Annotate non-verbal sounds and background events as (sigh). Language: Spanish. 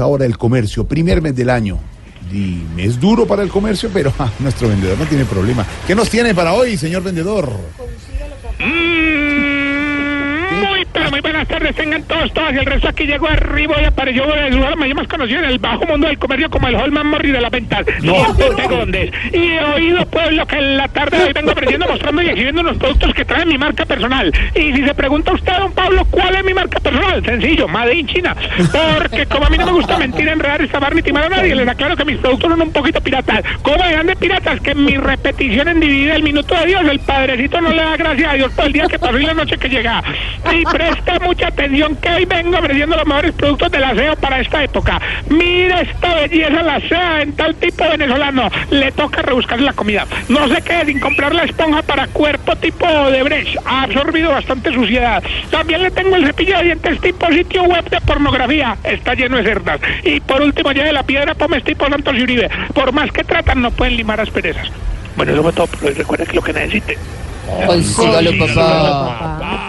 Ahora el comercio, primer mes del año. Y es duro para el comercio, pero ah, nuestro vendedor no tiene problema. ¿Qué nos tiene para hoy, señor vendedor? Muy, muy buenas tardes, tengan todos, todas. Y el resto aquí llegó arriba y apareció de su arma, más conocido en el bajo mundo del comercio como el Holman Morris de las ventas. No. Tengo dónde es. Y he oído, pueblo, que en la tarde de hoy vengo ofreciendo, (laughs) mostrando y exhibiendo unos productos que traen mi marca personal. Y si se pregunta usted, don Pablo, ¿cuál es mi marca personal? Sencillo, Made in China. Porque como a mí no me gusta mentir, enredar, estafar ni timar a nadie, les aclaro que mis productos son un poquito piratas. ¿Cómo de grandes piratas? Que mi repetición en dividida el minuto de Dios, el padrecito no le da gracias a Dios por el día que pasó y la noche que llega. Y presta mucha atención que hoy vengo ofreciendo los mejores productos del aseo para esta época. Mira esta belleza, la asea en tal tipo venezolano. Le toca rebuscar la comida. No se quede sin comprar la esponja para cuerpo tipo de Brecht. Ha absorbido bastante suciedad. También le tengo el cepillo de dientes tipo sitio web de pornografía. Está lleno de cerdas. Y por último, ya de la piedra Pómez tipo Santos y Uribe. Por más que tratan, no pueden limar asperezas. Bueno, eso fue todo, pero recuerda que lo que necesite. Consígalo, papá.